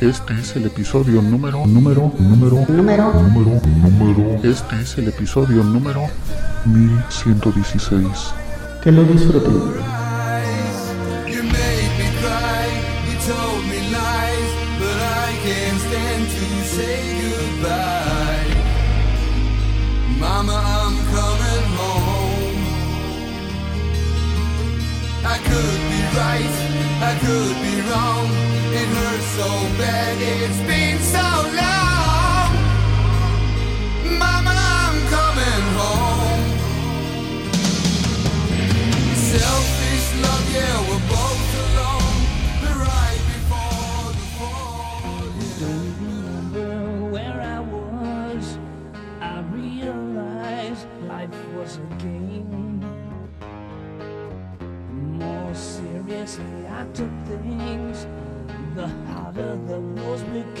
Este es el episodio número, número, número, Número. número, número. Este es el episodio número 1116. Que lo disfruten. Mama, I'm coming home. I could be right, I could be wrong. It hurts so bad, it's been so long. Mama, I'm coming home. Selfish love, yeah, we're both alone. The right before the fall. remember where I was. I realized life was a game. More seriously I took the than was begun.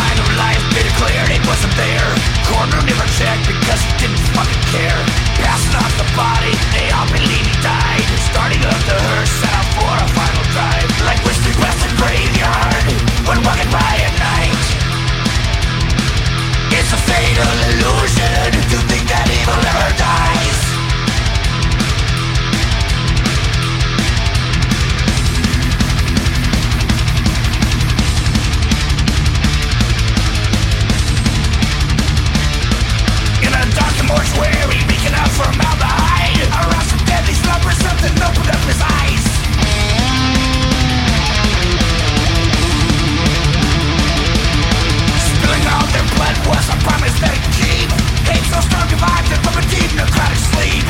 Sign of life, they declared it wasn't there. Coroner never checked because he didn't fucking care. Passing off the body, they all believe he died. Starting up the hearse, set out for a final drive. Like whiskey blasted graveyard, when walking by at night. It's a fatal illusion to think that evil never dies. when something opened up his eyes. Spilling their blood was a promise they keep. Hate so strong, divided from a deep necrotic sleep.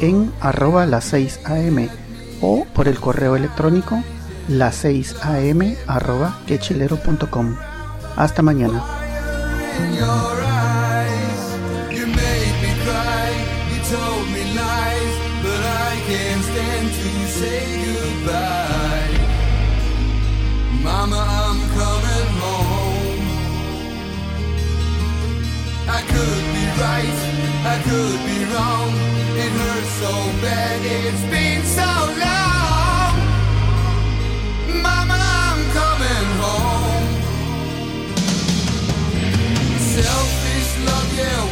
en arroba las 6 am o por el correo electrónico las 6 am arroba quechilero.com. Hasta mañana. Mama, I'm coming home. I could be right, I could be wrong. so bad it's been so long. Mama, I'm coming home. Selfish love, yeah.